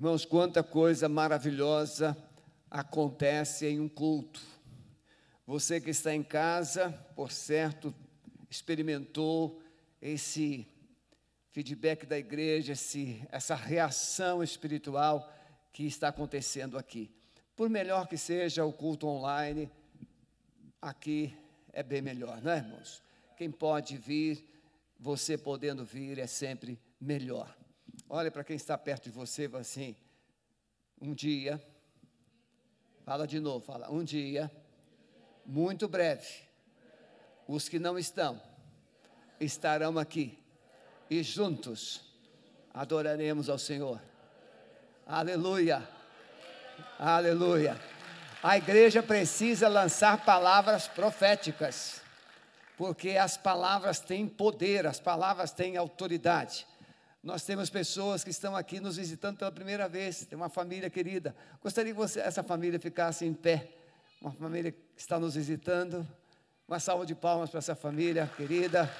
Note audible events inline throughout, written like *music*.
Irmãos, quanta coisa maravilhosa acontece em um culto. Você que está em casa, por certo, experimentou esse feedback da igreja, esse, essa reação espiritual que está acontecendo aqui. Por melhor que seja o culto online, aqui é bem melhor, não é, irmãos? Quem pode vir, você podendo vir, é sempre melhor. Olha para quem está perto de você assim: um dia, fala de novo, fala, um dia, muito breve, os que não estão, estarão aqui e juntos adoraremos ao Senhor. Aleluia, aleluia. A igreja precisa lançar palavras proféticas, porque as palavras têm poder, as palavras têm autoridade. Nós temos pessoas que estão aqui nos visitando pela primeira vez, tem uma família querida. Gostaria que você, essa família ficasse em pé. Uma família que está nos visitando. Uma salva de palmas para essa família querida.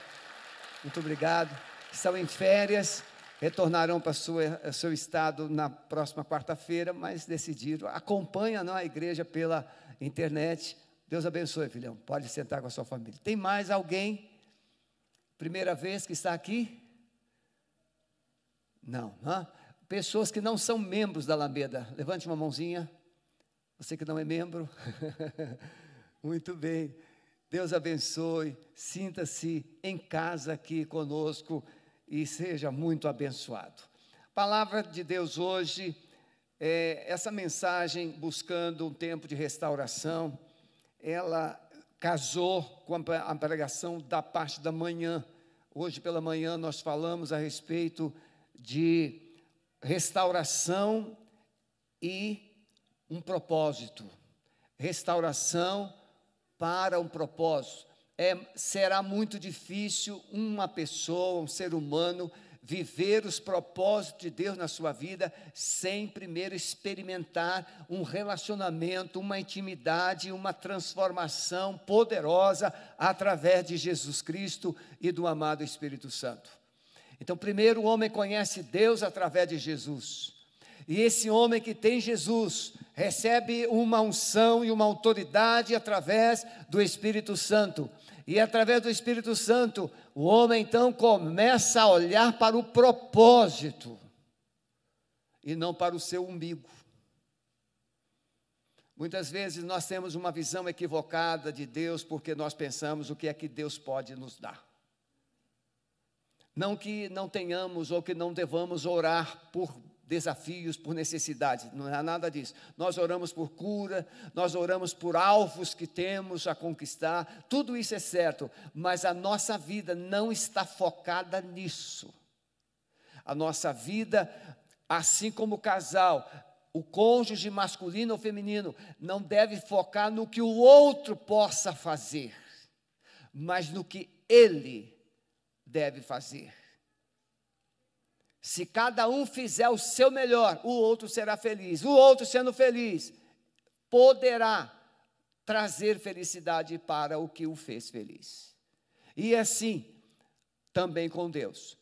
Muito obrigado. Estão em férias, retornarão para o seu estado na próxima quarta-feira, mas decidiram. Acompanha não, a igreja pela internet. Deus abençoe, filhão. Pode sentar com a sua família. Tem mais alguém? Primeira vez que está aqui? Não. Hã? Pessoas que não são membros da Alameda. Levante uma mãozinha. Você que não é membro. *laughs* Muito bem. Deus abençoe. Sinta-se em casa aqui conosco e seja muito abençoado. Palavra de Deus hoje, é, essa mensagem buscando um tempo de restauração, ela casou com a pregação da parte da manhã. Hoje pela manhã nós falamos a respeito de restauração e um propósito. Restauração para um propósito. É, será muito difícil uma pessoa, um ser humano, viver os propósitos de Deus na sua vida sem primeiro experimentar um relacionamento, uma intimidade, uma transformação poderosa através de Jesus Cristo e do amado Espírito Santo. Então, primeiro o homem conhece Deus através de Jesus. E esse homem que tem Jesus recebe uma unção e uma autoridade através do Espírito Santo. E através do Espírito Santo, o homem então começa a olhar para o propósito e não para o seu umbigo. Muitas vezes nós temos uma visão equivocada de Deus porque nós pensamos o que é que Deus pode nos dar. Não que não tenhamos ou que não devamos orar por desafios, por necessidades, não é nada disso. Nós oramos por cura, nós oramos por alvos que temos a conquistar, tudo isso é certo, mas a nossa vida não está focada nisso. A nossa vida, assim como o casal, o cônjuge masculino ou feminino, não deve focar no que o outro possa fazer, mas no que ele deve fazer. Se cada um fizer o seu melhor, o outro será feliz. O outro sendo feliz, poderá trazer felicidade para o que o fez feliz. E assim, também com Deus.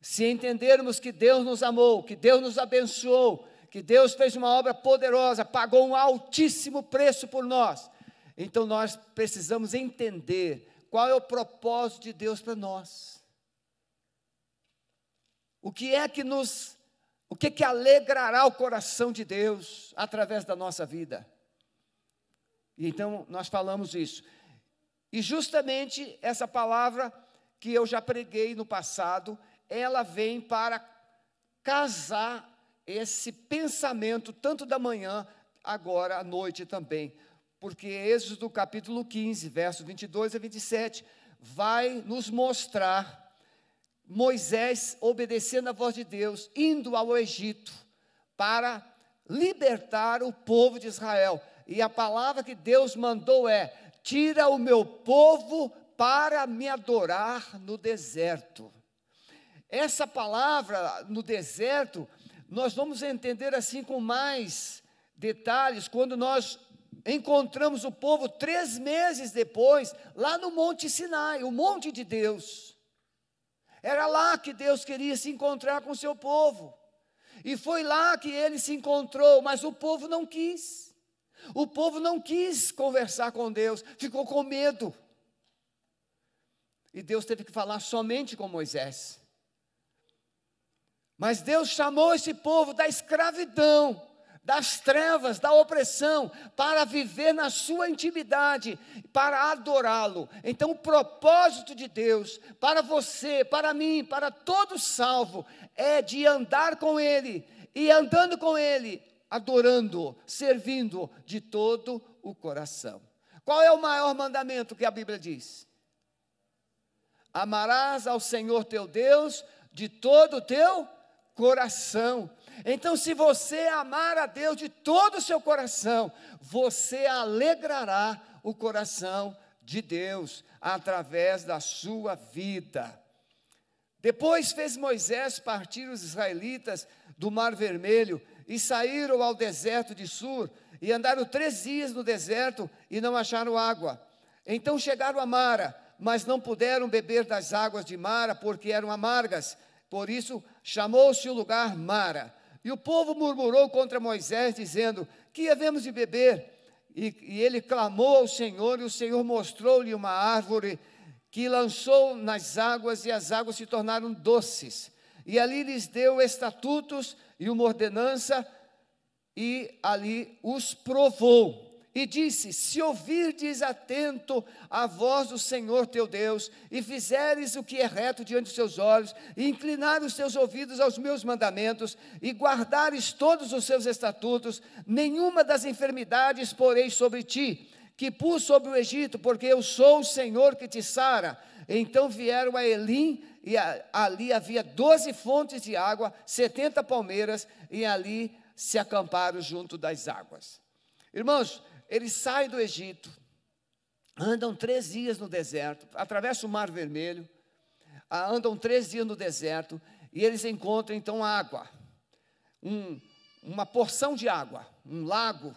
Se entendermos que Deus nos amou, que Deus nos abençoou, que Deus fez uma obra poderosa, pagou um altíssimo preço por nós, então nós precisamos entender qual é o propósito de Deus para nós. O que é que nos, o que que alegrará o coração de Deus através da nossa vida? E então nós falamos isso. E justamente essa palavra que eu já preguei no passado, ela vem para casar esse pensamento, tanto da manhã, agora à noite também. Porque Êxodo capítulo 15, versos 22 a 27, vai nos mostrar Moisés obedecendo a voz de Deus, indo ao Egito para libertar o povo de Israel. E a palavra que Deus mandou é: tira o meu povo para me adorar no deserto. Essa palavra no deserto, nós vamos entender assim com mais detalhes quando nós encontramos o povo três meses depois, lá no Monte Sinai, o monte de Deus. Era lá que Deus queria se encontrar com o seu povo. E foi lá que ele se encontrou, mas o povo não quis. O povo não quis conversar com Deus, ficou com medo. E Deus teve que falar somente com Moisés. Mas Deus chamou esse povo da escravidão, das trevas, da opressão, para viver na sua intimidade, para adorá-lo. Então, o propósito de Deus para você, para mim, para todo salvo, é de andar com Ele, e andando com Ele, adorando, servindo de todo o coração. Qual é o maior mandamento que a Bíblia diz? Amarás ao Senhor teu Deus de todo o teu coração. Então, se você amar a Deus de todo o seu coração, você alegrará o coração de Deus através da sua vida. Depois fez Moisés partir os israelitas do Mar Vermelho e saíram ao deserto de Sur e andaram três dias no deserto e não acharam água. Então chegaram a Mara, mas não puderam beber das águas de Mara porque eram amargas. Por isso chamou-se o lugar Mara. E o povo murmurou contra Moisés, dizendo: Que havemos de beber? E, e ele clamou ao Senhor, e o Senhor mostrou-lhe uma árvore que lançou nas águas, e as águas se tornaram doces. E ali lhes deu estatutos e uma ordenança, e ali os provou. E disse: Se ouvirdes atento a voz do Senhor teu Deus, e fizeres o que é reto diante dos seus olhos, e inclinar os teus ouvidos aos meus mandamentos, e guardares todos os seus estatutos, nenhuma das enfermidades porei sobre ti, que pus sobre o Egito, porque eu sou o Senhor que te sara. Então vieram a Elim, e a, ali havia doze fontes de água, setenta palmeiras, e ali se acamparam junto das águas. Irmãos, eles saem do Egito, andam três dias no deserto, atravessam o Mar Vermelho, andam três dias no deserto, e eles encontram então água, um, uma porção de água, um lago.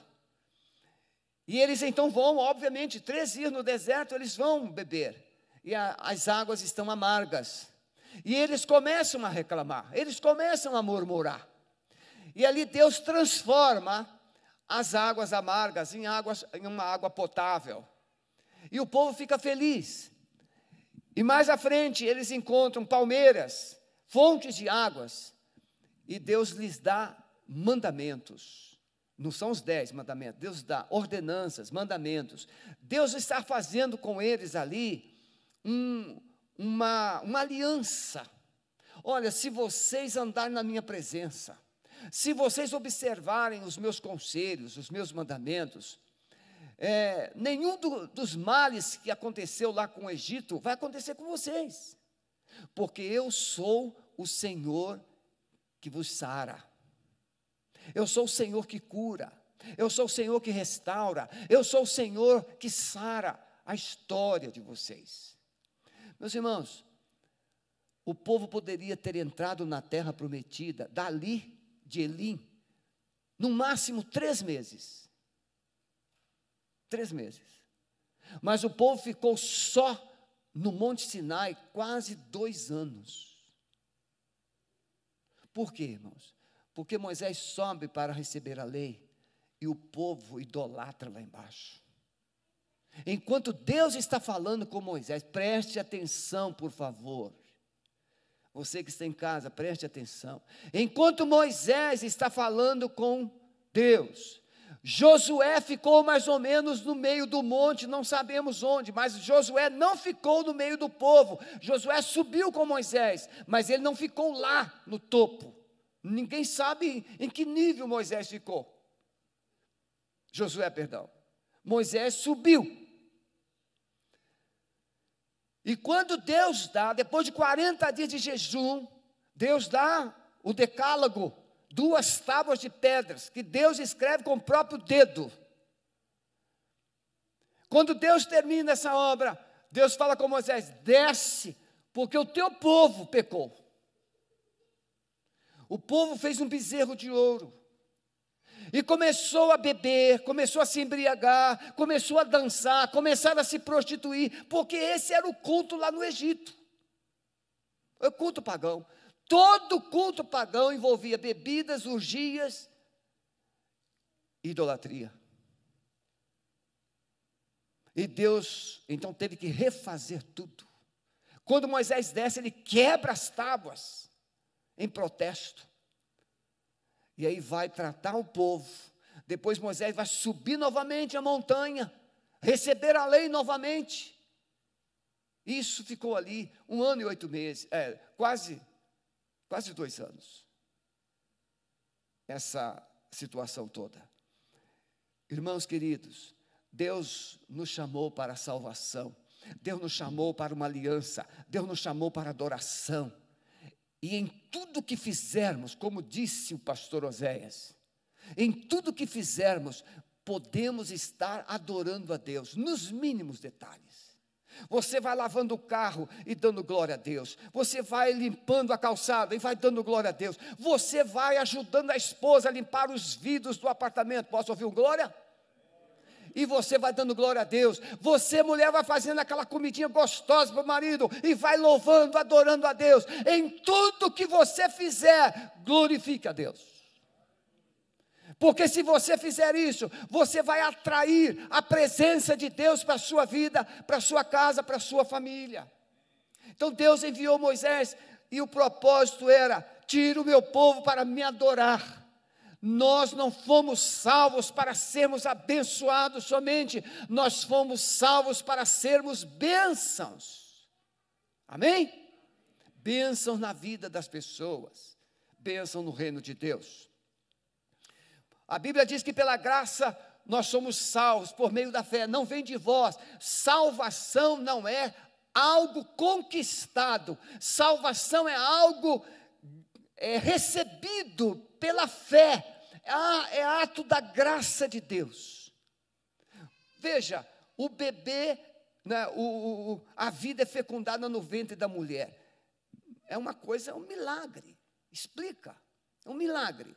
E eles então vão, obviamente, três dias no deserto, eles vão beber, e a, as águas estão amargas. E eles começam a reclamar, eles começam a murmurar. E ali Deus transforma as águas amargas em, águas, em uma água potável. E o povo fica feliz. E mais à frente eles encontram palmeiras, fontes de águas, e Deus lhes dá mandamentos. Não são os dez mandamentos, Deus dá ordenanças, mandamentos. Deus está fazendo com eles ali um, uma, uma aliança. Olha, se vocês andarem na minha presença, se vocês observarem os meus conselhos, os meus mandamentos, é, nenhum do, dos males que aconteceu lá com o Egito vai acontecer com vocês, porque eu sou o Senhor que vos sara, eu sou o Senhor que cura, eu sou o Senhor que restaura, eu sou o Senhor que sara a história de vocês. Meus irmãos, o povo poderia ter entrado na terra prometida, dali de Elim, no máximo três meses. Três meses. Mas o povo ficou só no Monte Sinai quase dois anos. Por quê, irmãos? Porque Moisés sobe para receber a lei e o povo idolatra lá embaixo. Enquanto Deus está falando com Moisés, preste atenção, por favor. Você que está em casa, preste atenção. Enquanto Moisés está falando com Deus, Josué ficou mais ou menos no meio do monte, não sabemos onde, mas Josué não ficou no meio do povo. Josué subiu com Moisés, mas ele não ficou lá no topo. Ninguém sabe em que nível Moisés ficou. Josué, perdão. Moisés subiu. E quando Deus dá, depois de 40 dias de jejum, Deus dá o decálogo, duas tábuas de pedras, que Deus escreve com o próprio dedo. Quando Deus termina essa obra, Deus fala com Moisés: desce, porque o teu povo pecou. O povo fez um bezerro de ouro. E começou a beber, começou a se embriagar, começou a dançar, começaram a se prostituir, porque esse era o culto lá no Egito. O culto pagão. Todo culto pagão envolvia bebidas, urgias, idolatria. E Deus então teve que refazer tudo. Quando Moisés desce, ele quebra as tábuas em protesto. E aí vai tratar o povo. Depois Moisés vai subir novamente a montanha, receber a lei novamente. Isso ficou ali um ano e oito meses, é, quase, quase dois anos. Essa situação toda. Irmãos queridos, Deus nos chamou para a salvação, Deus nos chamou para uma aliança, Deus nos chamou para adoração. E em tudo que fizermos, como disse o pastor Oséias, em tudo que fizermos, podemos estar adorando a Deus, nos mínimos detalhes. Você vai lavando o carro e dando glória a Deus. Você vai limpando a calçada e vai dando glória a Deus. Você vai ajudando a esposa a limpar os vidros do apartamento. Posso ouvir um glória? E você vai dando glória a Deus. Você, mulher, vai fazendo aquela comidinha gostosa para o marido e vai louvando, adorando a Deus. Em tudo que você fizer, glorifique a Deus. Porque se você fizer isso, você vai atrair a presença de Deus para a sua vida, para a sua casa, para a sua família. Então Deus enviou Moisés e o propósito era: tira o meu povo para me adorar. Nós não fomos salvos para sermos abençoados somente, nós fomos salvos para sermos bênçãos. Amém? Bênçãos na vida das pessoas, bênção no reino de Deus. A Bíblia diz que pela graça nós somos salvos por meio da fé, não vem de vós. Salvação não é algo conquistado, salvação é algo é, recebido pela fé, é, é ato da graça de Deus. Veja, o bebê, né, o, o, a vida é fecundada no ventre da mulher. É uma coisa, é um milagre. Explica, é um milagre.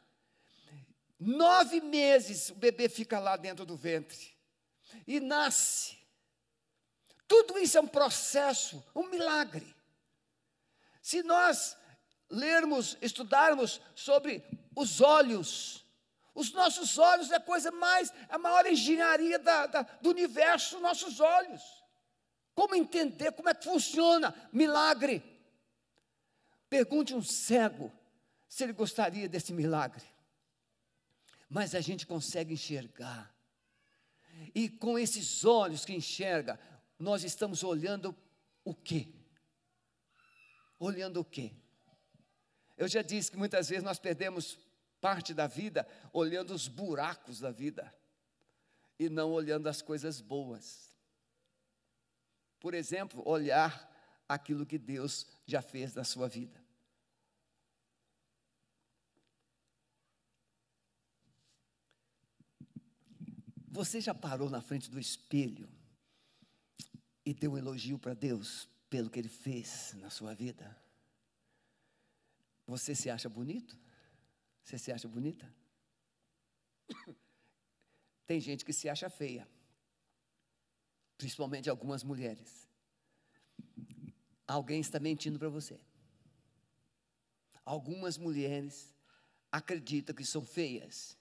Nove meses o bebê fica lá dentro do ventre e nasce. Tudo isso é um processo, um milagre. Se nós lermos, estudarmos sobre os olhos. Os nossos olhos é a coisa mais, a maior engenharia da, da, do universo, nossos olhos. Como entender, como é que funciona? Milagre. Pergunte um cego se ele gostaria desse milagre. Mas a gente consegue enxergar. E com esses olhos que enxerga, nós estamos olhando o quê? Olhando o quê? Eu já disse que muitas vezes nós perdemos parte da vida olhando os buracos da vida e não olhando as coisas boas. Por exemplo, olhar aquilo que Deus já fez na sua vida. Você já parou na frente do espelho e deu um elogio para Deus pelo que Ele fez na sua vida? Você se acha bonito? Você se acha bonita? Tem gente que se acha feia, principalmente algumas mulheres. Alguém está mentindo para você. Algumas mulheres acreditam que são feias,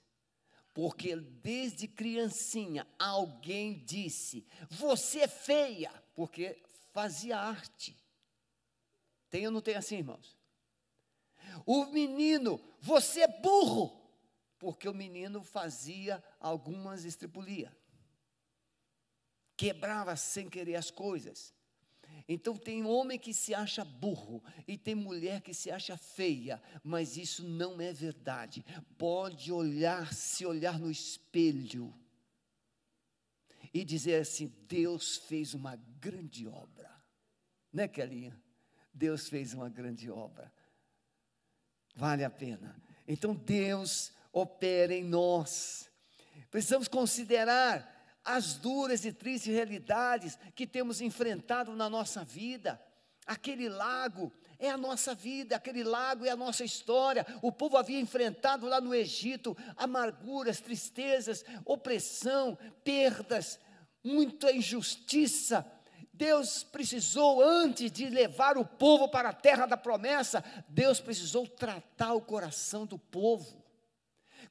porque desde criancinha alguém disse: Você é feia, porque fazia arte. Tem ou não tem assim, irmãos? O menino, você é burro, porque o menino fazia algumas estripulias, quebrava sem querer as coisas. Então tem homem que se acha burro e tem mulher que se acha feia, mas isso não é verdade. Pode olhar, se olhar no espelho e dizer assim: Deus fez uma grande obra, né, Kelinha? Deus fez uma grande obra. Vale a pena. Então Deus opera em nós. Precisamos considerar as duras e tristes realidades que temos enfrentado na nossa vida. Aquele lago é a nossa vida, aquele lago é a nossa história. O povo havia enfrentado lá no Egito amarguras, tristezas, opressão, perdas, muita injustiça Deus precisou, antes de levar o povo para a terra da promessa, Deus precisou tratar o coração do povo.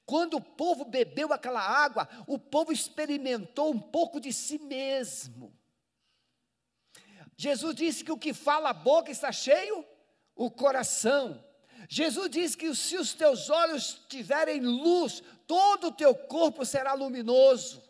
Quando o povo bebeu aquela água, o povo experimentou um pouco de si mesmo. Jesus disse que o que fala a boca está cheio, o coração. Jesus disse que se os teus olhos tiverem luz, todo o teu corpo será luminoso.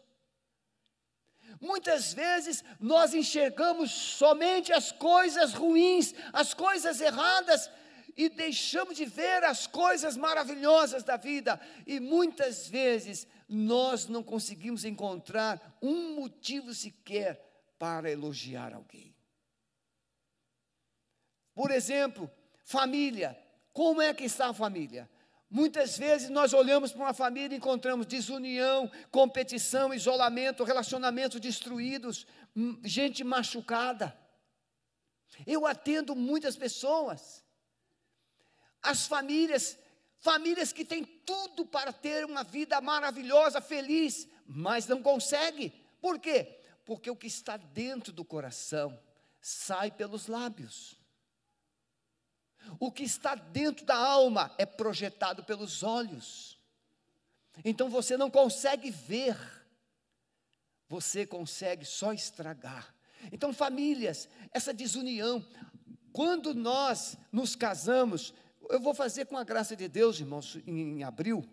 Muitas vezes nós enxergamos somente as coisas ruins, as coisas erradas, e deixamos de ver as coisas maravilhosas da vida. E muitas vezes nós não conseguimos encontrar um motivo sequer para elogiar alguém. Por exemplo, família. Como é que está a família? Muitas vezes nós olhamos para uma família e encontramos desunião, competição, isolamento, relacionamentos destruídos, gente machucada. Eu atendo muitas pessoas. As famílias, famílias que têm tudo para ter uma vida maravilhosa, feliz, mas não conseguem. Por quê? Porque o que está dentro do coração sai pelos lábios. O que está dentro da alma é projetado pelos olhos. Então você não consegue ver, você consegue só estragar. Então, famílias, essa desunião, quando nós nos casamos, eu vou fazer com a graça de Deus, irmãos, em, abril,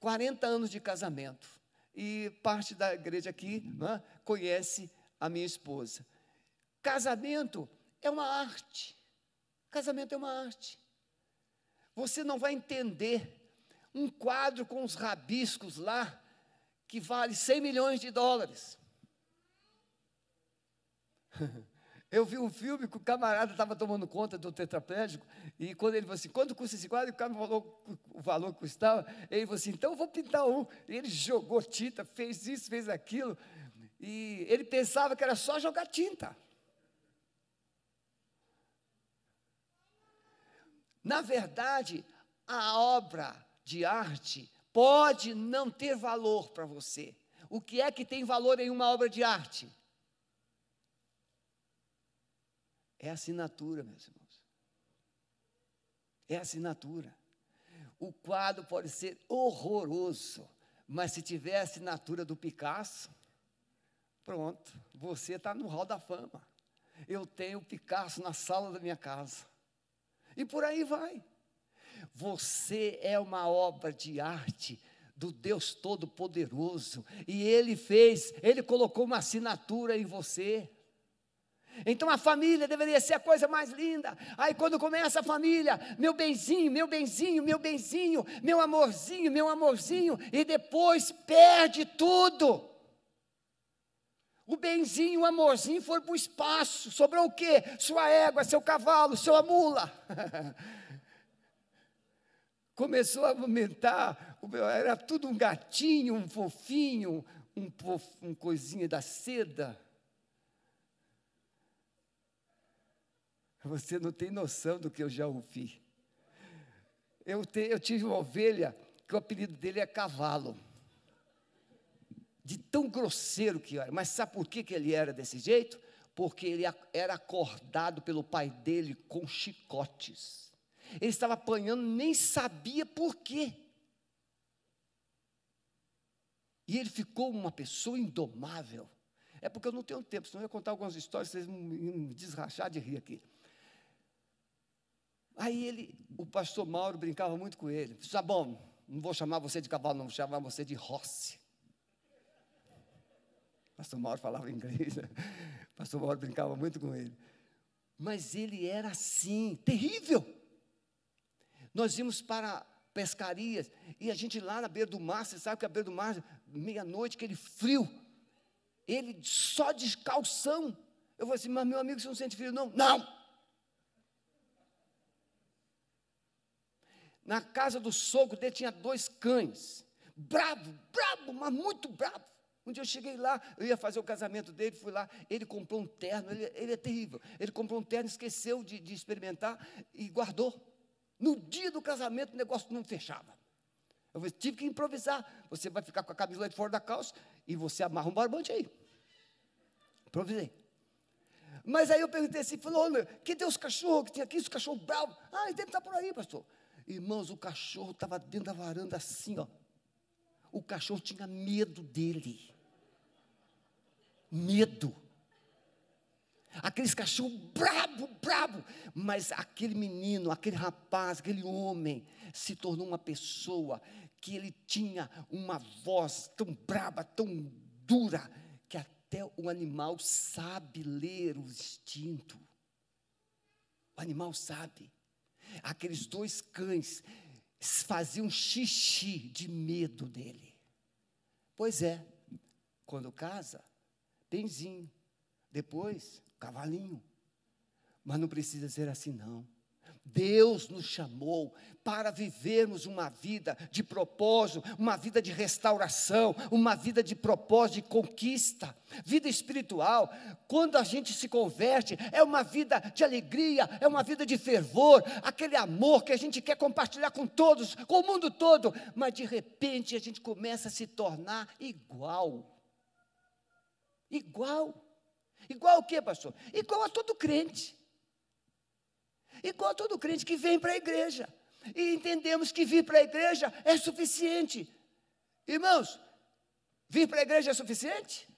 40 anos de casamento. E parte da igreja aqui né, conhece a minha esposa. Casamento é uma arte. Casamento é uma arte. Você não vai entender um quadro com os rabiscos lá que vale 100 milhões de dólares. *laughs* Eu vi um filme que o camarada estava tomando conta do tetraplégico, e quando ele falou assim, quanto custa esse quadro? E o cara falou o valor que custava, ele falou assim, então eu vou pintar um. E ele jogou tinta, fez isso, fez aquilo, e ele pensava que era só jogar tinta. Na verdade, a obra de arte pode não ter valor para você. O que é que tem valor em uma obra de arte? É assinatura, meus irmãos. É assinatura. O quadro pode ser horroroso, mas se tiver a assinatura do Picasso, pronto, você está no hall da fama. Eu tenho o Picasso na sala da minha casa. E por aí vai. Você é uma obra de arte do Deus Todo-Poderoso, e Ele fez, Ele colocou uma assinatura em você. Então a família deveria ser a coisa mais linda. Aí quando começa a família, meu benzinho, meu benzinho, meu benzinho, meu amorzinho, meu amorzinho, e depois perde tudo. O benzinho, o amorzinho foi para o espaço. Sobrou o quê? Sua égua, seu cavalo, sua mula. *laughs* Começou a aumentar. Era tudo um gatinho, um fofinho, um, um coisinha da seda. Você não tem noção do que eu já ouvi. Eu, te, eu tive uma ovelha que o apelido dele é cavalo de tão grosseiro que era. Mas sabe por que, que ele era desse jeito? Porque ele era acordado pelo pai dele com chicotes. Ele estava apanhando, nem sabia por quê. E ele ficou uma pessoa indomável. É porque eu não tenho tempo, senão eu ia contar algumas histórias, vocês me desrachar de rir aqui. Aí ele, o pastor Mauro brincava muito com ele. Bom, não vou chamar você de cavalo, não, vou chamar você de rosse. Pastor Mauro falava *laughs* inglês, né? Pastor Mauro brincava muito com ele. Mas ele era assim, terrível. Nós íamos para pescarias e a gente lá na beira do mar, você sabe que a beira do mar, meia-noite, aquele frio, ele só descalção. Eu falei assim, mas meu amigo, você não sente frio? Não, não. Na casa do sogro dele tinha dois cães, bravo, bravo, mas muito bravo. Um dia eu cheguei lá, eu ia fazer o casamento dele, fui lá, ele comprou um terno, ele, ele é terrível. Ele comprou um terno, esqueceu de, de experimentar e guardou. No dia do casamento o negócio não fechava. Eu tive que improvisar. Você vai ficar com a camisa de fora da calça e você amarra um barbante aí. Improvisei. Mas aí eu perguntei assim, falou, que deu os cachorros que tinha aqui, os cachorros bravos? Ah, ele deve estar por aí, pastor. Irmãos, o cachorro estava dentro da varanda assim, ó. O cachorro tinha medo dele. Medo. Aqueles cachorros brabo, brabo. Mas aquele menino, aquele rapaz, aquele homem, se tornou uma pessoa que ele tinha uma voz tão braba, tão dura, que até o animal sabe ler o instinto. O animal sabe. Aqueles dois cães faziam xixi de medo dele. Pois é, quando casa, benzinho. Depois, cavalinho. Mas não precisa ser assim, não. Deus nos chamou para vivermos uma vida de propósito, uma vida de restauração, uma vida de propósito, de conquista. Vida espiritual, quando a gente se converte, é uma vida de alegria, é uma vida de fervor, aquele amor que a gente quer compartilhar com todos, com o mundo todo, mas de repente a gente começa a se tornar igual. Igual. Igual o que, pastor? Igual a todo crente. Igual a todo crente que vem para a igreja. E entendemos que vir para a igreja é suficiente. Irmãos, vir para a igreja é suficiente?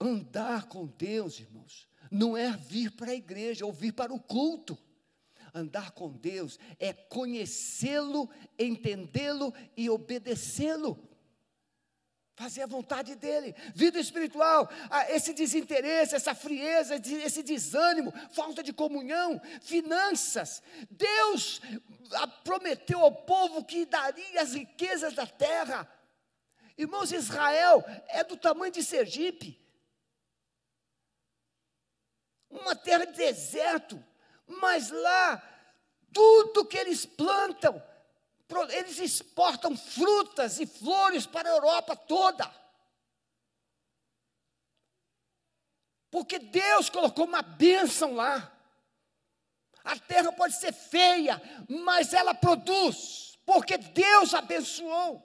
Andar com Deus, irmãos, não é vir para a igreja ou vir para o culto. Andar com Deus é conhecê-lo, entendê-lo e obedecê-lo fazer a vontade dele. Vida espiritual, esse desinteresse, essa frieza, esse desânimo, falta de comunhão, finanças. Deus prometeu ao povo que daria as riquezas da terra. Irmãos, Israel é do tamanho de Sergipe. Uma terra de deserto, mas lá tudo que eles plantam eles exportam frutas e flores para a Europa toda. Porque Deus colocou uma bênção lá. A terra pode ser feia, mas ela produz, porque Deus abençoou.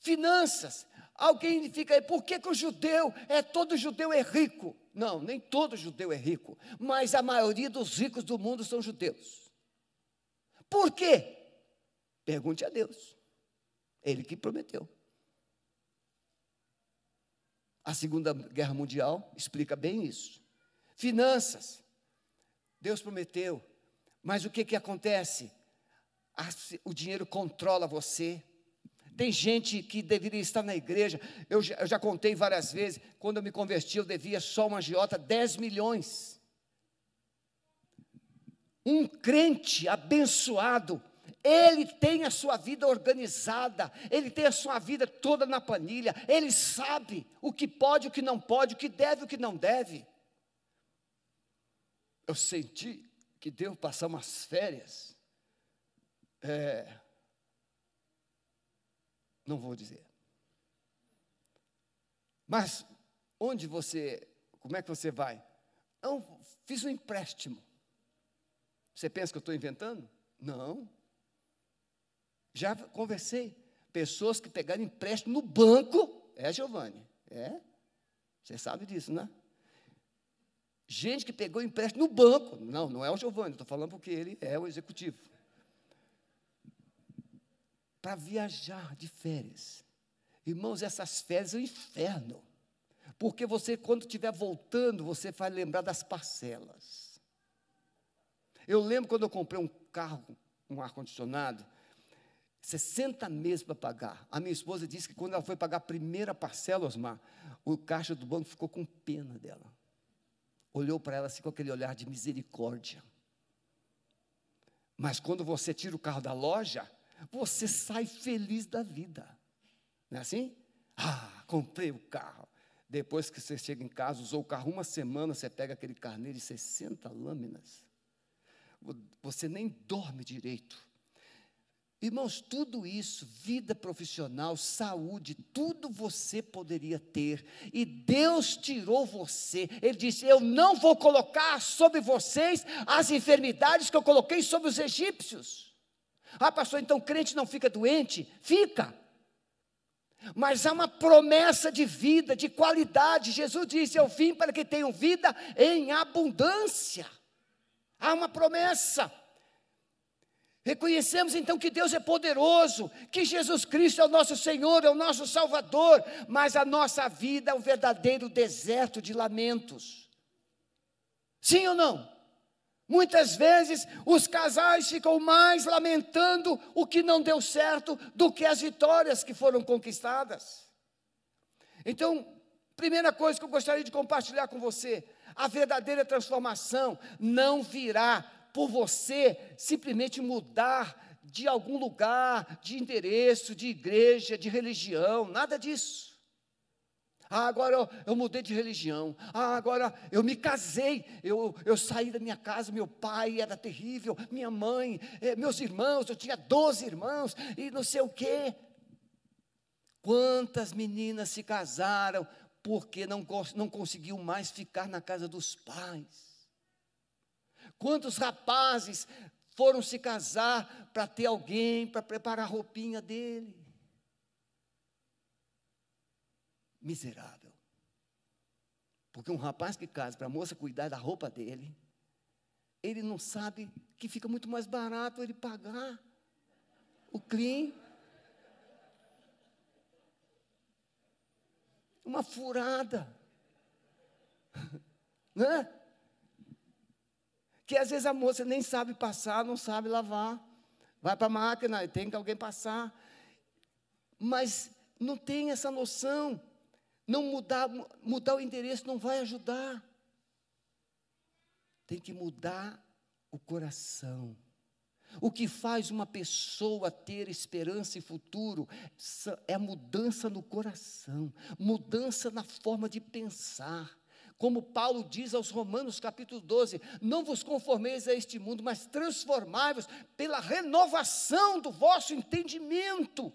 Finanças. Alguém fica aí, por que, que o judeu, é todo judeu é rico? Não, nem todo judeu é rico, mas a maioria dos ricos do mundo são judeus. Por quê? Pergunte a Deus. Ele que prometeu. A Segunda Guerra Mundial explica bem isso. Finanças. Deus prometeu. Mas o que, que acontece? O dinheiro controla você. Tem gente que deveria estar na igreja. Eu já, eu já contei várias vezes. Quando eu me converti, eu devia só uma agiota 10 milhões. Um crente abençoado, ele tem a sua vida organizada, ele tem a sua vida toda na planilha, ele sabe o que pode, o que não pode, o que deve, o que não deve. Eu senti que devo passar umas férias. É, não vou dizer. Mas onde você, como é que você vai? Eu fiz um empréstimo. Você pensa que eu estou inventando? Não. Já conversei. Pessoas que pegaram empréstimo no banco. É, Giovanni? É. Você sabe disso, né? Gente que pegou empréstimo no banco. Não, não é o Giovanni, estou falando porque ele é o executivo. Para viajar de férias. Irmãos, essas férias é um inferno. Porque você, quando estiver voltando, você vai lembrar das parcelas. Eu lembro quando eu comprei um carro, um ar-condicionado, 60 meses para pagar. A minha esposa disse que quando ela foi pagar a primeira parcela, Osmar, o caixa do banco ficou com pena dela. Olhou para ela assim com aquele olhar de misericórdia. Mas quando você tira o carro da loja, você sai feliz da vida. Não é assim? Ah, comprei o carro. Depois que você chega em casa, usou o carro uma semana, você pega aquele carneiro de 60 lâminas você nem dorme direito. Irmãos, tudo isso, vida profissional, saúde, tudo você poderia ter, e Deus tirou você. Ele disse: Eu não vou colocar sobre vocês as enfermidades que eu coloquei sobre os egípcios. Ah, pastor, então crente não fica doente? Fica. Mas há uma promessa de vida, de qualidade. Jesus disse: Eu vim para que tenham vida em abundância. Há uma promessa. Reconhecemos então que Deus é poderoso, que Jesus Cristo é o nosso Senhor, é o nosso Salvador, mas a nossa vida é um verdadeiro deserto de lamentos. Sim ou não? Muitas vezes os casais ficam mais lamentando o que não deu certo do que as vitórias que foram conquistadas. Então, primeira coisa que eu gostaria de compartilhar com você: a verdadeira transformação não virá por você simplesmente mudar de algum lugar, de endereço, de igreja, de religião, nada disso. Ah, agora eu, eu, mudei de religião. Ah, agora eu me casei. Eu, eu saí da minha casa. Meu pai era terrível. Minha mãe, eh, meus irmãos. Eu tinha 12 irmãos e não sei o quê. Quantas meninas se casaram porque não, não conseguiu mais ficar na casa dos pais? Quantos rapazes foram se casar para ter alguém para preparar a roupinha dele? Miserável. Porque um rapaz que casa para a moça cuidar da roupa dele, ele não sabe que fica muito mais barato ele pagar o clean. Uma furada. *laughs* Né? que às vezes a moça nem sabe passar, não sabe lavar. Vai para a máquina e tem que alguém passar. Mas não tem essa noção. Não mudar, mudar o endereço não vai ajudar. Tem que mudar o coração. O que faz uma pessoa ter esperança e futuro é a mudança no coração, mudança na forma de pensar. Como Paulo diz aos Romanos, capítulo 12: Não vos conformeis a este mundo, mas transformai-vos pela renovação do vosso entendimento,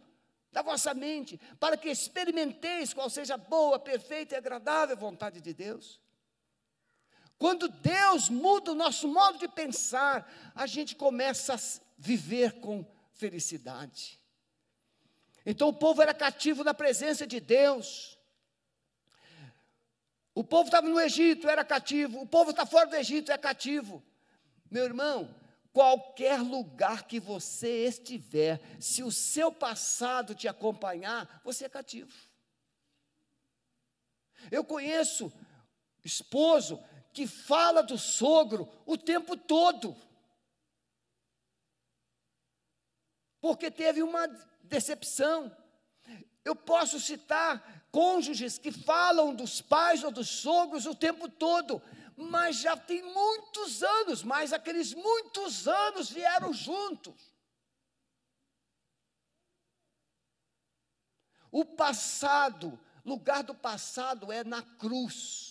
da vossa mente, para que experimenteis qual seja a boa, perfeita e agradável vontade de Deus. Quando Deus muda o nosso modo de pensar, a gente começa a viver com felicidade. Então o povo era cativo na presença de Deus. O povo estava no Egito, era cativo. O povo está fora do Egito, é cativo. Meu irmão, qualquer lugar que você estiver, se o seu passado te acompanhar, você é cativo. Eu conheço esposo que fala do sogro o tempo todo. Porque teve uma decepção. Eu posso citar cônjuges que falam dos pais ou dos sogros o tempo todo, mas já tem muitos anos, mas aqueles muitos anos vieram juntos. O passado, lugar do passado é na cruz.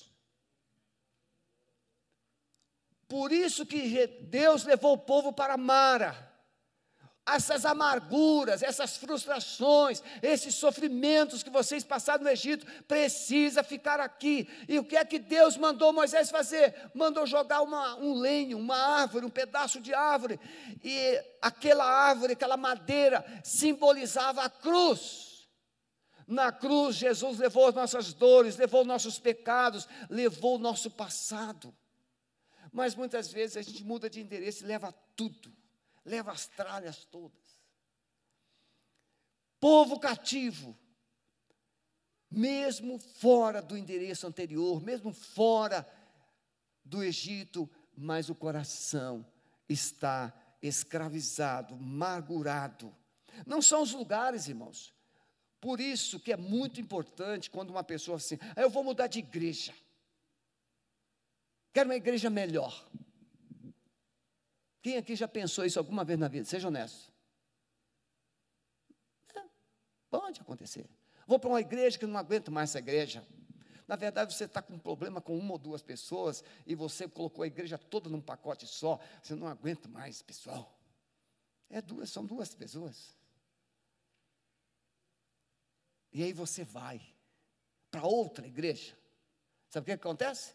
Por isso que Deus levou o povo para Mara essas amarguras, essas frustrações, esses sofrimentos que vocês passaram no Egito, precisa ficar aqui. E o que é que Deus mandou Moisés fazer? Mandou jogar uma, um lenho, uma árvore, um pedaço de árvore. E aquela árvore, aquela madeira, simbolizava a cruz. Na cruz, Jesus levou as nossas dores, levou nossos pecados, levou o nosso passado. Mas muitas vezes a gente muda de endereço e leva tudo leva as tralhas todas. Povo cativo, mesmo fora do endereço anterior, mesmo fora do Egito, mas o coração está escravizado, amargurado. Não são os lugares, irmãos. Por isso que é muito importante quando uma pessoa assim, ah, eu vou mudar de igreja. Quero uma igreja melhor. Quem aqui já pensou isso alguma vez na vida? Seja honesto. É, pode acontecer. Vou para uma igreja que não aguento mais essa igreja. Na verdade, você está com um problema com uma ou duas pessoas e você colocou a igreja toda num pacote só. Você não aguenta mais, pessoal. É duas, são duas pessoas. E aí você vai para outra igreja. Sabe o que acontece?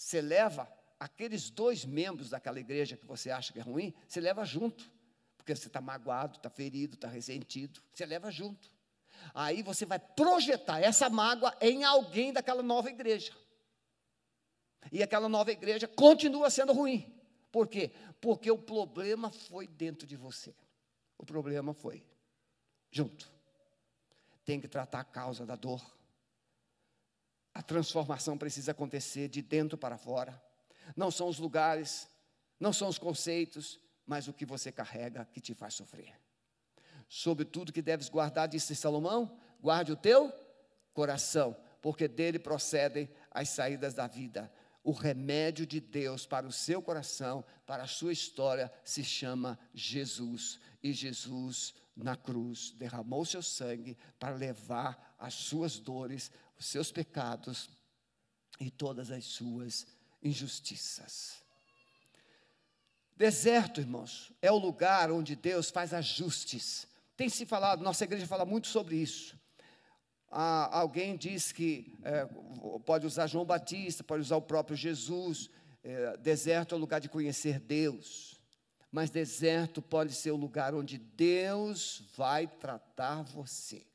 Você leva aqueles dois membros daquela igreja que você acha que é ruim, você leva junto. Porque você está magoado, está ferido, está ressentido, você leva junto. Aí você vai projetar essa mágoa em alguém daquela nova igreja. E aquela nova igreja continua sendo ruim. Por quê? Porque o problema foi dentro de você. O problema foi junto. Tem que tratar a causa da dor. A transformação precisa acontecer de dentro para fora. Não são os lugares, não são os conceitos, mas o que você carrega que te faz sofrer. Sobre tudo que deves guardar, disse Salomão, guarde o teu coração, porque dele procedem as saídas da vida. O remédio de Deus para o seu coração, para a sua história, se chama Jesus. E Jesus, na cruz, derramou seu sangue para levar as suas dores, os seus pecados e todas as suas injustiças. Deserto, irmãos, é o lugar onde Deus faz ajustes. Tem se falado, nossa igreja fala muito sobre isso. Ah, alguém diz que é, pode usar João Batista, pode usar o próprio Jesus. É, deserto é o lugar de conhecer Deus. Mas deserto pode ser o lugar onde Deus vai tratar você.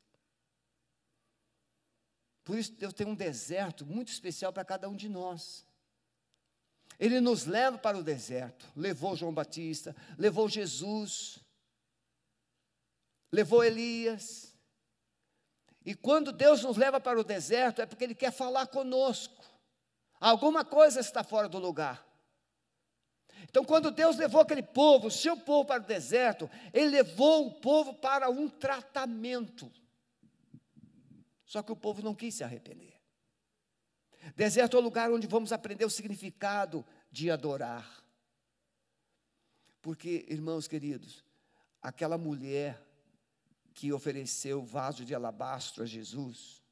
Por isso, Deus tem um deserto muito especial para cada um de nós. Ele nos leva para o deserto. Levou João Batista, levou Jesus, levou Elias. E quando Deus nos leva para o deserto, é porque Ele quer falar conosco. Alguma coisa está fora do lugar. Então, quando Deus levou aquele povo, seu povo, para o deserto, Ele levou o povo para um tratamento. Só que o povo não quis se arrepender. Deserto é o lugar onde vamos aprender o significado de adorar. Porque, irmãos queridos, aquela mulher que ofereceu o vaso de alabastro a Jesus,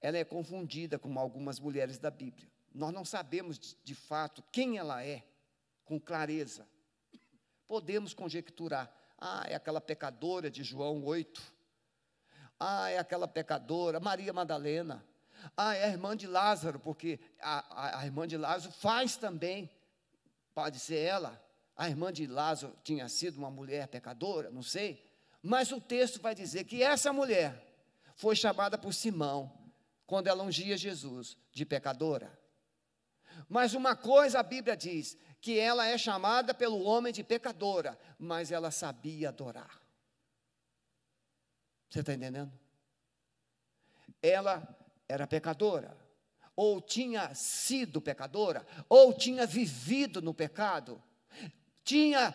ela é confundida com algumas mulheres da Bíblia. Nós não sabemos de fato quem ela é, com clareza. Podemos conjecturar. Ah, é aquela pecadora de João 8. Ah, é aquela pecadora, Maria Madalena. Ah, é a irmã de Lázaro, porque a, a, a irmã de Lázaro faz também, pode ser ela. A irmã de Lázaro tinha sido uma mulher pecadora, não sei. Mas o texto vai dizer que essa mulher foi chamada por Simão, quando ela ungia Jesus, de pecadora. Mas uma coisa a Bíblia diz, que ela é chamada pelo homem de pecadora, mas ela sabia adorar. Você está entendendo? Ela era pecadora, ou tinha sido pecadora, ou tinha vivido no pecado, tinha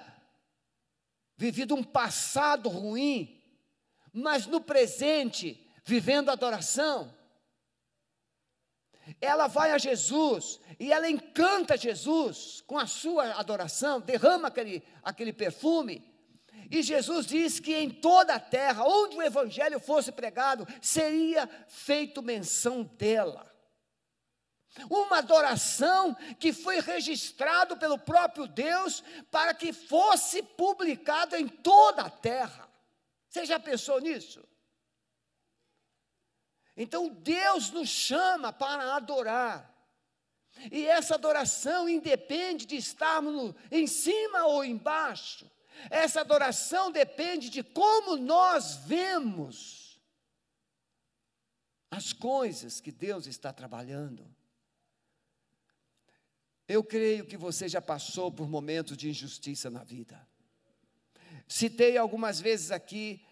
vivido um passado ruim, mas no presente, vivendo adoração. Ela vai a Jesus e ela encanta Jesus com a sua adoração, derrama aquele, aquele perfume. E Jesus diz que em toda a terra, onde o evangelho fosse pregado, seria feito menção dela. Uma adoração que foi registrado pelo próprio Deus para que fosse publicado em toda a terra. Você já pensou nisso? Então Deus nos chama para adorar. E essa adoração independe de estarmos em cima ou embaixo. Essa adoração depende de como nós vemos as coisas que Deus está trabalhando. Eu creio que você já passou por momentos de injustiça na vida. Citei algumas vezes aqui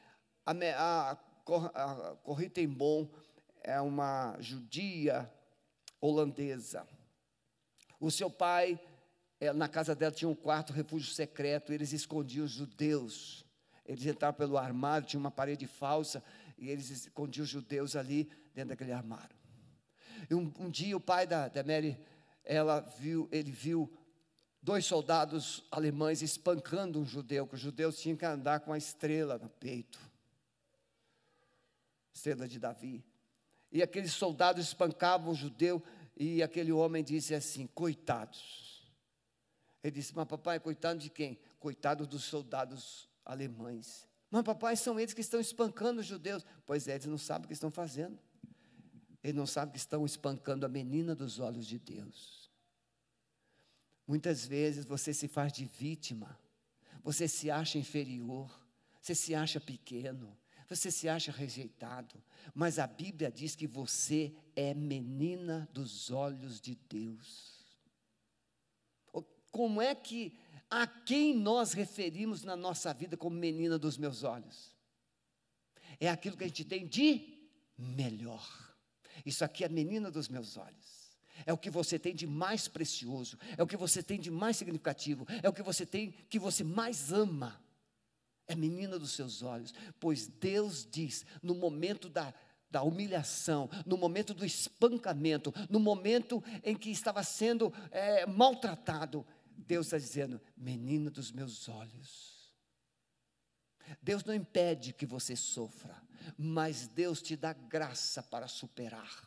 a, a, a Corritenbom, é uma judia holandesa. O seu pai na casa dela tinha um quarto, refúgio secreto, eles escondiam os judeus. Eles entravam pelo armário, tinha uma parede falsa, e eles escondiam os judeus ali dentro daquele armário. E um, um dia o pai da, da Mary, ela viu, ele viu dois soldados alemães espancando um judeu, que os judeus tinham que andar com a estrela no peito. Estrela de Davi. E aqueles soldados espancavam o judeu, e aquele homem disse assim: coitados ele disse: Mas papai, coitado de quem? Coitado dos soldados alemães. Mas papai, são eles que estão espancando os judeus. Pois é, eles não sabem o que estão fazendo. Eles não sabem que estão espancando a menina dos olhos de Deus. Muitas vezes você se faz de vítima, você se acha inferior, você se acha pequeno, Você se acha rejeitado, mas a Bíblia diz que você é menina dos olhos de Deus. Como é que a quem nós referimos na nossa vida como menina dos meus olhos? É aquilo que a gente tem de melhor. Isso aqui é a menina dos meus olhos. É o que você tem de mais precioso, é o que você tem de mais significativo, é o que você tem que você mais ama é menina dos seus olhos, pois Deus diz, no momento da, da humilhação, no momento do espancamento, no momento em que estava sendo é, maltratado, Deus está dizendo: menina dos meus olhos. Deus não impede que você sofra, mas Deus te dá graça para superar.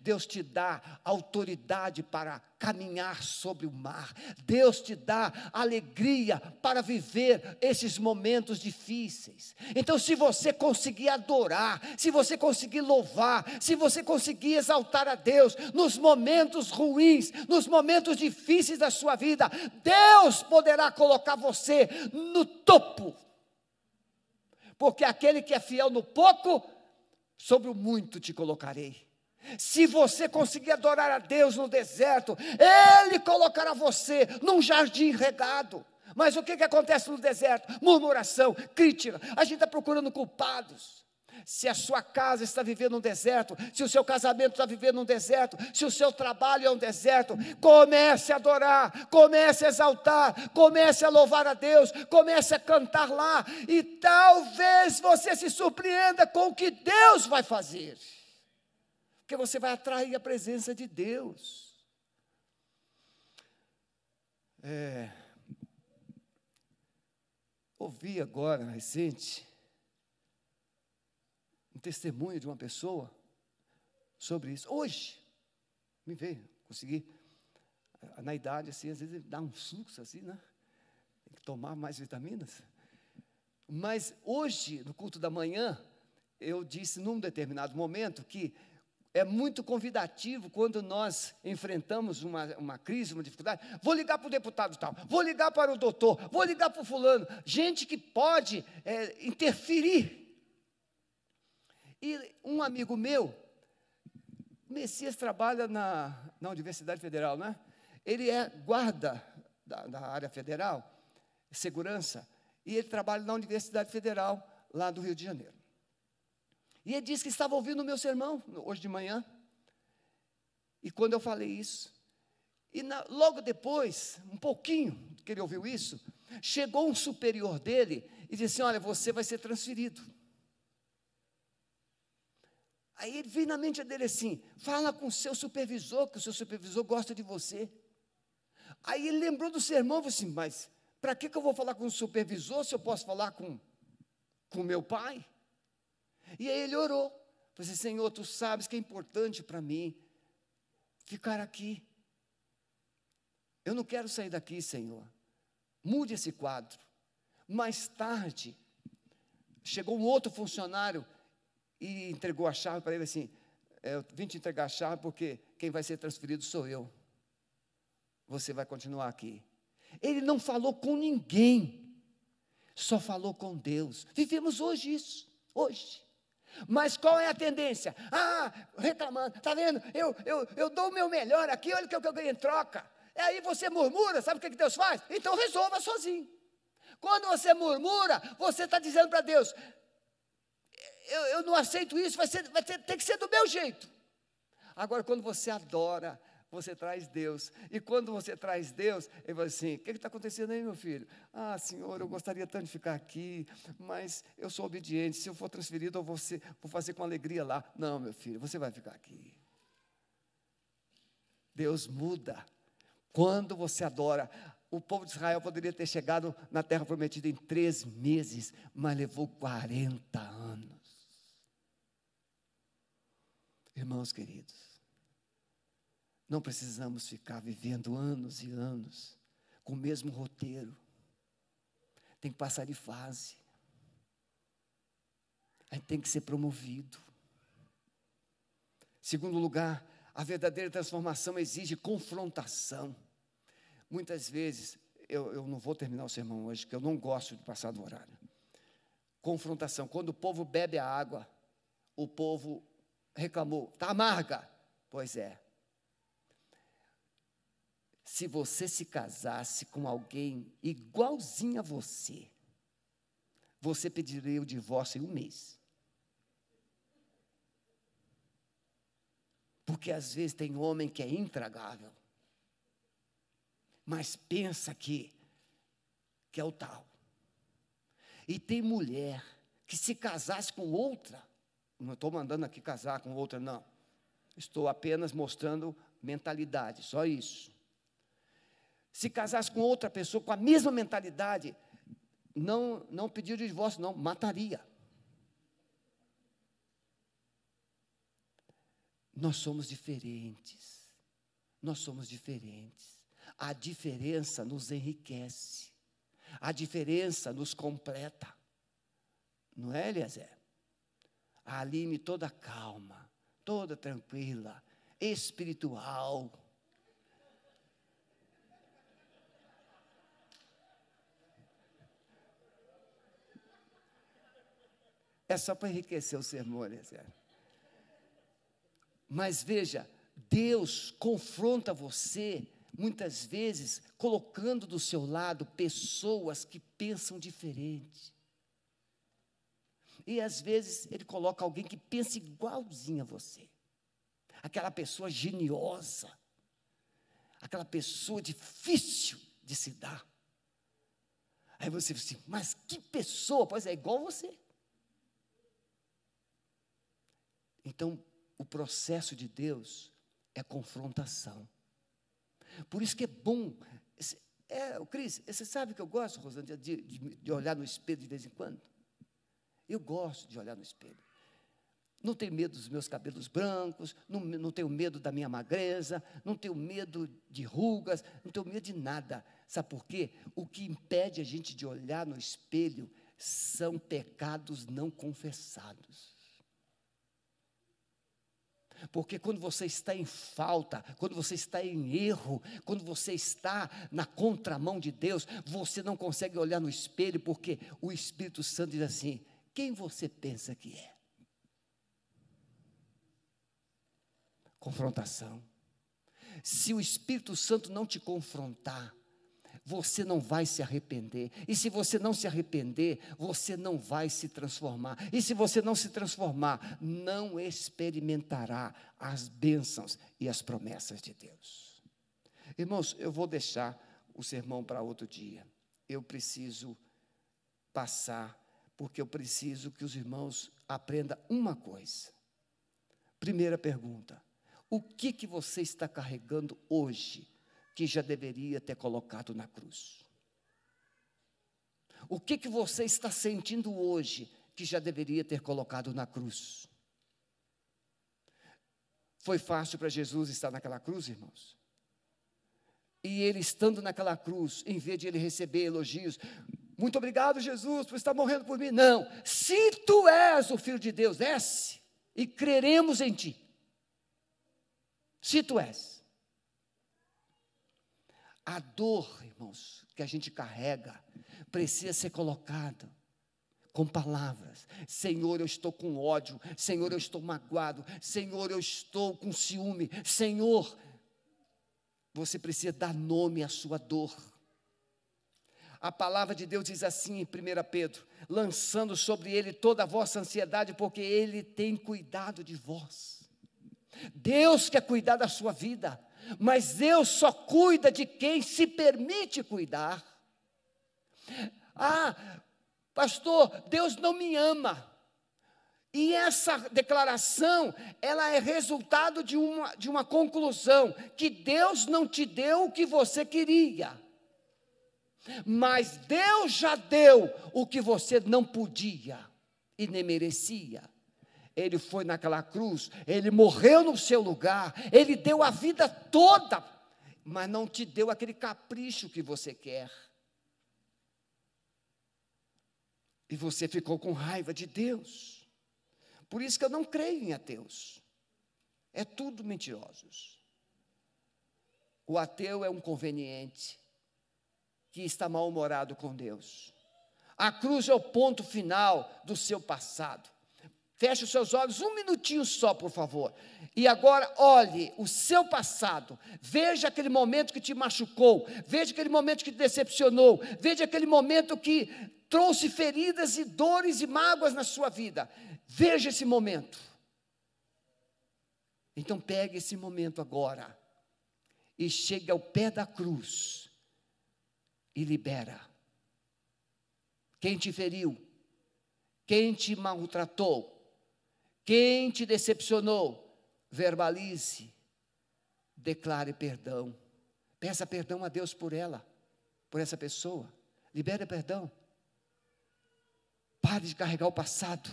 Deus te dá autoridade para caminhar sobre o mar. Deus te dá alegria para viver esses momentos difíceis. Então, se você conseguir adorar, se você conseguir louvar, se você conseguir exaltar a Deus nos momentos ruins, nos momentos difíceis da sua vida, Deus poderá colocar você no topo. Porque aquele que é fiel no pouco, sobre o muito te colocarei. Se você conseguir adorar a Deus no deserto, Ele colocará você num jardim regado. Mas o que, que acontece no deserto? Murmuração, crítica. A gente está procurando culpados. Se a sua casa está vivendo um deserto, se o seu casamento está vivendo um deserto, se o seu trabalho é um deserto, comece a adorar, comece a exaltar, comece a louvar a Deus, comece a cantar lá, e talvez você se surpreenda com o que Deus vai fazer porque você vai atrair a presença de Deus. É, ouvi agora, recente, um testemunho de uma pessoa sobre isso. Hoje, me veio, consegui. Na idade, assim, às vezes dá um fluxo assim, né? Tem que tomar mais vitaminas. Mas hoje, no culto da manhã, eu disse num determinado momento que é muito convidativo quando nós enfrentamos uma, uma crise, uma dificuldade. Vou ligar para o deputado tal, vou ligar para o doutor, vou ligar para o fulano. Gente que pode é, interferir. E um amigo meu, Messias trabalha na, na Universidade Federal, né? Ele é guarda da, da área federal, segurança, e ele trabalha na Universidade Federal, lá do Rio de Janeiro. E ele disse que estava ouvindo o meu sermão hoje de manhã. E quando eu falei isso, e na, logo depois, um pouquinho que ele ouviu isso, chegou um superior dele e disse: assim, Olha, você vai ser transferido. Aí ele veio na mente dele assim: fala com o seu supervisor, que o seu supervisor gosta de você. Aí ele lembrou do sermão e falou assim: Mas para que, que eu vou falar com o supervisor se eu posso falar com o meu pai? E aí ele orou. Falei assim, Senhor, tu sabes que é importante para mim ficar aqui. Eu não quero sair daqui, Senhor. Mude esse quadro. Mais tarde, chegou um outro funcionário e entregou a chave para ele assim: é, Eu vim te entregar a chave porque quem vai ser transferido sou eu. Você vai continuar aqui. Ele não falou com ninguém, só falou com Deus. Vivemos hoje isso, hoje. Mas qual é a tendência? Ah, reclamando, está vendo? Eu, eu, eu dou o meu melhor aqui, olha o que eu ganho em troca. Aí você murmura, sabe o que Deus faz? Então resolva sozinho. Quando você murmura, você está dizendo para Deus: eu, eu, não aceito isso, vai, ser, vai ter, ter que ser do meu jeito. Agora, quando você adora, você traz Deus. E quando você traz Deus, ele vai assim: o que está acontecendo aí, meu filho? Ah, senhor, eu gostaria tanto de ficar aqui, mas eu sou obediente. Se eu for transferido, eu vou, ser, vou fazer com alegria lá. Não, meu filho, você vai ficar aqui. Deus muda. Quando você adora, o povo de Israel poderia ter chegado na terra prometida em três meses, mas levou 40 anos. Irmãos queridos, não precisamos ficar vivendo anos e anos com o mesmo roteiro. Tem que passar de fase. A gente tem que ser promovido. Segundo lugar, a verdadeira transformação exige confrontação. Muitas vezes, eu, eu não vou terminar o sermão hoje, porque eu não gosto de passar do horário. confrontação. Quando o povo bebe a água, o povo reclamou: está amarga. Pois é. Se você se casasse com alguém igualzinho a você, você pediria o divórcio em um mês. Porque às vezes tem homem que é intragável, mas pensa que, que é o tal. E tem mulher que se casasse com outra, não estou mandando aqui casar com outra, não. Estou apenas mostrando mentalidade, só isso. Se casasse com outra pessoa com a mesma mentalidade, não, não pediria divórcio, não, mataria. Nós somos diferentes. Nós somos diferentes. A diferença nos enriquece. A diferença nos completa. Não é, Eliezer? A Aline toda calma, toda tranquila, espiritual. É só para enriquecer o sermão, Eliezer. Mas veja, Deus confronta você, muitas vezes, colocando do seu lado pessoas que pensam diferente. E às vezes ele coloca alguém que pensa igualzinho a você. Aquela pessoa geniosa. Aquela pessoa difícil de se dar. Aí você diz assim, mas que pessoa? Pois é, igual você. Então, o processo de Deus é confrontação. Por isso que é bom. É, Cris, você sabe que eu gosto, Rosana, de, de, de olhar no espelho de vez em quando? Eu gosto de olhar no espelho. Não tenho medo dos meus cabelos brancos, não, não tenho medo da minha magreza, não tenho medo de rugas, não tenho medo de nada. Sabe por quê? O que impede a gente de olhar no espelho são pecados não confessados. Porque quando você está em falta, quando você está em erro, quando você está na contramão de Deus, você não consegue olhar no espelho, porque o Espírito Santo diz assim: quem você pensa que é? Confrontação. Se o Espírito Santo não te confrontar, você não vai se arrepender. E se você não se arrepender, você não vai se transformar. E se você não se transformar, não experimentará as bênçãos e as promessas de Deus. Irmãos, eu vou deixar o sermão para outro dia. Eu preciso passar, porque eu preciso que os irmãos aprendam uma coisa. Primeira pergunta: o que que você está carregando hoje? Que já deveria ter colocado na cruz? O que, que você está sentindo hoje que já deveria ter colocado na cruz? Foi fácil para Jesus estar naquela cruz, irmãos? E ele estando naquela cruz, em vez de ele receber elogios, muito obrigado, Jesus, por estar morrendo por mim. Não, se tu és o Filho de Deus, desce e creremos em ti. Se tu és. A dor, irmãos, que a gente carrega, precisa ser colocada com palavras. Senhor, eu estou com ódio. Senhor, eu estou magoado. Senhor, eu estou com ciúme. Senhor, você precisa dar nome à sua dor. A palavra de Deus diz assim em 1 Pedro: lançando sobre ele toda a vossa ansiedade, porque ele tem cuidado de vós. Deus quer cuidar da sua vida mas Deus só cuida de quem se permite cuidar. Ah, pastor, Deus não me ama. E essa declaração, ela é resultado de uma, de uma conclusão, que Deus não te deu o que você queria, mas Deus já deu o que você não podia e nem merecia. Ele foi naquela cruz, ele morreu no seu lugar, ele deu a vida toda, mas não te deu aquele capricho que você quer. E você ficou com raiva de Deus. Por isso que eu não creio em ateus. É tudo mentirosos. O ateu é um conveniente que está mal-humorado com Deus. A cruz é o ponto final do seu passado. Feche os seus olhos um minutinho só, por favor. E agora olhe o seu passado. Veja aquele momento que te machucou. Veja aquele momento que te decepcionou. Veja aquele momento que trouxe feridas e dores e mágoas na sua vida. Veja esse momento. Então pegue esse momento agora e chegue ao pé da cruz e libera. Quem te feriu? Quem te maltratou? Quem te decepcionou? Verbalize, declare perdão. Peça perdão a Deus por ela, por essa pessoa. Libere perdão. Pare de carregar o passado.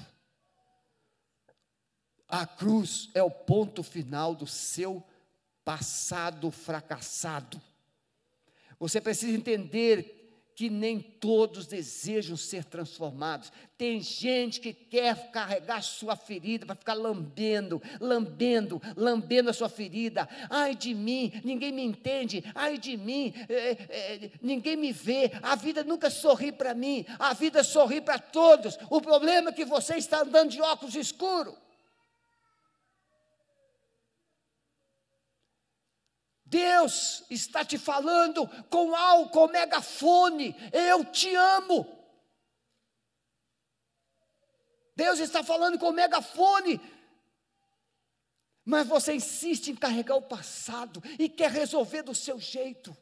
A cruz é o ponto final do seu passado fracassado. Você precisa entender que nem todos desejam ser transformados. Tem gente que quer carregar sua ferida para ficar lambendo, lambendo, lambendo a sua ferida. Ai de mim, ninguém me entende. Ai de mim, é, é, ninguém me vê. A vida nunca sorri para mim. A vida sorri para todos. O problema é que você está andando de óculos escuros. Deus está te falando com algo, com megafone, eu te amo. Deus está falando com megafone, mas você insiste em carregar o passado e quer resolver do seu jeito.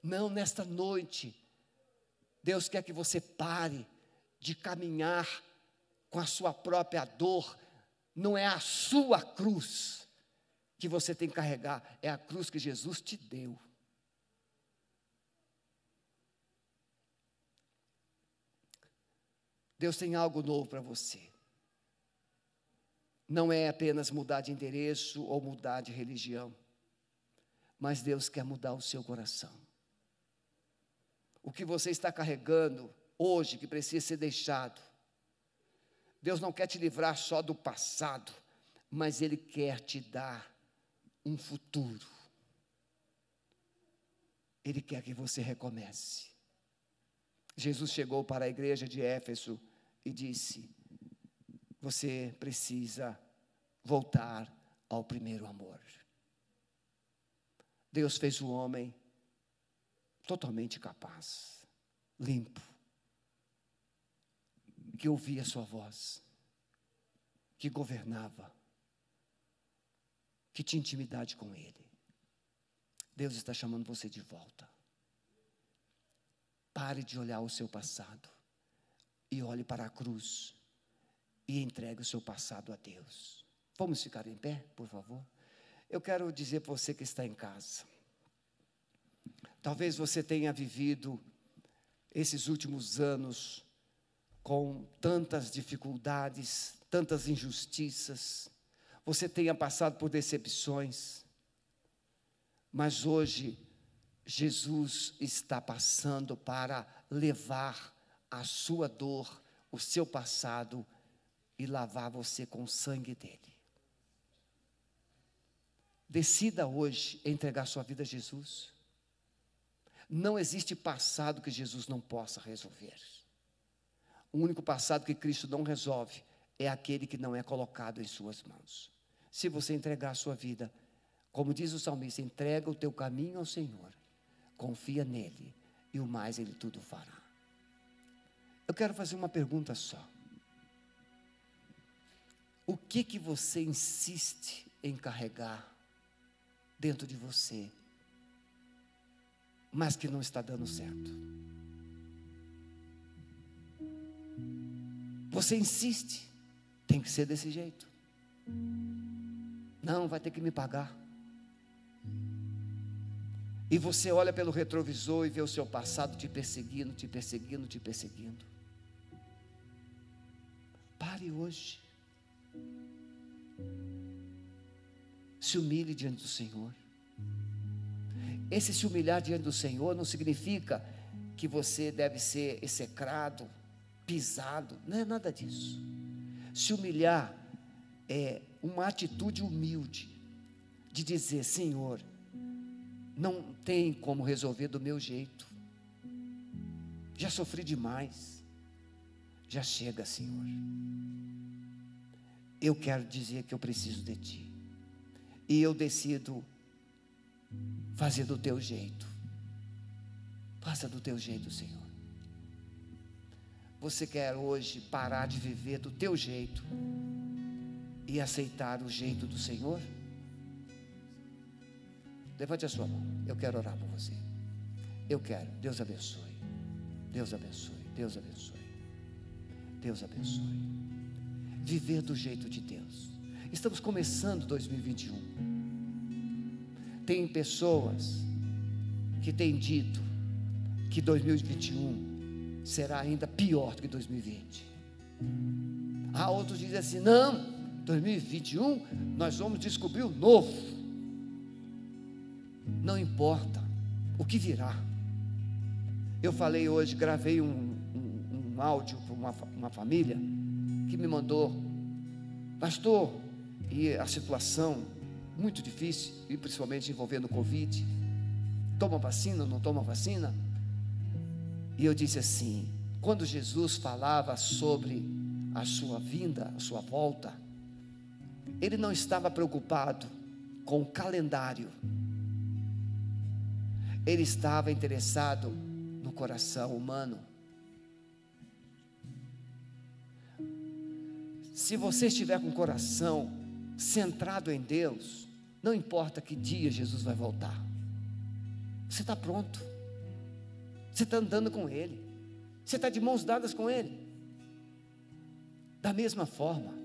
Não, nesta noite, Deus quer que você pare de caminhar com a sua própria dor, não é a sua cruz que você tem que carregar é a cruz que Jesus te deu. Deus tem algo novo para você. Não é apenas mudar de endereço ou mudar de religião, mas Deus quer mudar o seu coração. O que você está carregando hoje, que precisa ser deixado, Deus não quer te livrar só do passado, mas Ele quer te dar um futuro. Ele quer que você recomece. Jesus chegou para a igreja de Éfeso e disse: Você precisa voltar ao primeiro amor. Deus fez o homem totalmente capaz, limpo, que ouvia sua voz, que governava que tinha intimidade com Ele. Deus está chamando você de volta. Pare de olhar o seu passado e olhe para a cruz e entregue o seu passado a Deus. Vamos ficar em pé, por favor? Eu quero dizer para você que está em casa. Talvez você tenha vivido esses últimos anos com tantas dificuldades, tantas injustiças, você tenha passado por decepções, mas hoje Jesus está passando para levar a sua dor, o seu passado e lavar você com o sangue dele. Decida hoje entregar sua vida a Jesus. Não existe passado que Jesus não possa resolver. O único passado que Cristo não resolve é aquele que não é colocado em suas mãos se você entregar a sua vida. Como diz o salmista, entrega o teu caminho ao Senhor, confia nele e o mais ele tudo fará. Eu quero fazer uma pergunta só. O que que você insiste em carregar dentro de você, mas que não está dando certo? Você insiste, tem que ser desse jeito. Não, vai ter que me pagar. E você olha pelo retrovisor e vê o seu passado te perseguindo, te perseguindo, te perseguindo. Pare hoje. Se humilhe diante do Senhor. Esse se humilhar diante do Senhor não significa que você deve ser execrado, pisado, não é nada disso. Se humilhar é uma atitude humilde de dizer: Senhor, não tem como resolver do meu jeito. Já sofri demais. Já chega, Senhor. Eu quero dizer que eu preciso de Ti. E eu decido fazer do Teu jeito. Faça do Teu jeito, Senhor. Você quer hoje parar de viver do Teu jeito e aceitar o jeito do Senhor? Levante a sua mão. Eu quero orar por você. Eu quero. Deus abençoe. Deus abençoe. Deus abençoe. Deus abençoe. Viver do jeito de Deus. Estamos começando 2021. Tem pessoas que têm dito que 2021 será ainda pior do que 2020. Há outros que dizem assim: não, 2021 nós vamos descobrir o novo. Não importa o que virá. Eu falei hoje, gravei um, um, um áudio para uma, uma família que me mandou, pastor, e a situação muito difícil, e principalmente envolvendo o Covid. Toma vacina, não toma vacina? E eu disse assim: quando Jesus falava sobre a sua vinda, a sua volta, ele não estava preocupado com o calendário, ele estava interessado no coração humano. Se você estiver com o coração centrado em Deus, não importa que dia Jesus vai voltar, você está pronto, você está andando com Ele, você está de mãos dadas com Ele. Da mesma forma,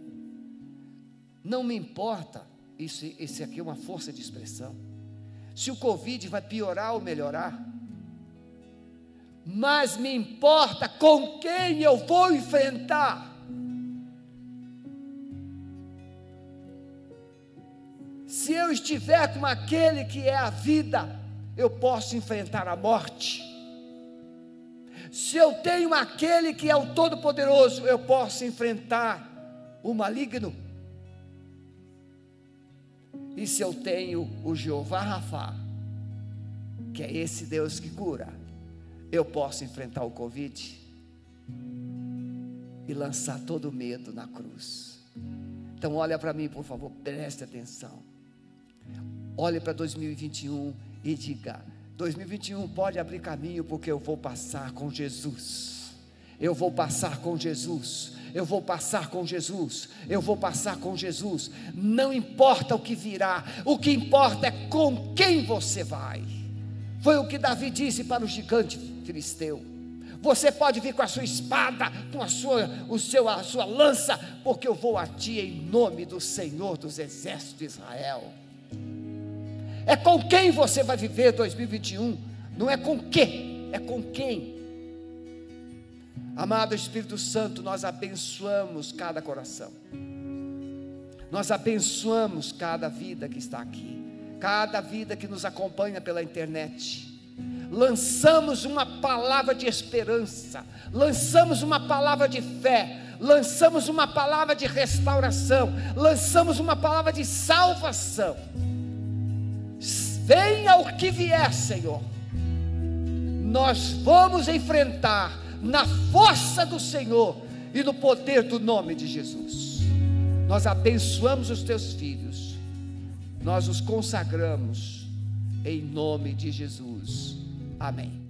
não me importa, isso, esse aqui é uma força de expressão se o Covid vai piorar ou melhorar. Mas me importa com quem eu vou enfrentar. Se eu estiver com aquele que é a vida, eu posso enfrentar a morte. Se eu tenho aquele que é o Todo-Poderoso, eu posso enfrentar o maligno. E se eu tenho o Jeová Rafa, que é esse Deus que cura, eu posso enfrentar o Covid e lançar todo o medo na cruz. Então olha para mim, por favor, preste atenção. Olhe para 2021 e diga: 2021 pode abrir caminho porque eu vou passar com Jesus. Eu vou passar com Jesus eu vou passar com Jesus, eu vou passar com Jesus. Não importa o que virá, o que importa é com quem você vai. Foi o que Davi disse para o gigante filisteu. Você pode vir com a sua espada, com a sua, o seu, a sua lança, porque eu vou a ti em nome do Senhor dos Exércitos de Israel. É com quem você vai viver 2021, não é com que, é com quem. Amado Espírito Santo, nós abençoamos cada coração, nós abençoamos cada vida que está aqui, cada vida que nos acompanha pela internet. Lançamos uma palavra de esperança, lançamos uma palavra de fé, lançamos uma palavra de restauração, lançamos uma palavra de salvação. Venha o que vier, Senhor, nós vamos enfrentar na força do Senhor e no poder do nome de Jesus. Nós abençoamos os teus filhos, nós os consagramos em nome de Jesus. Amém.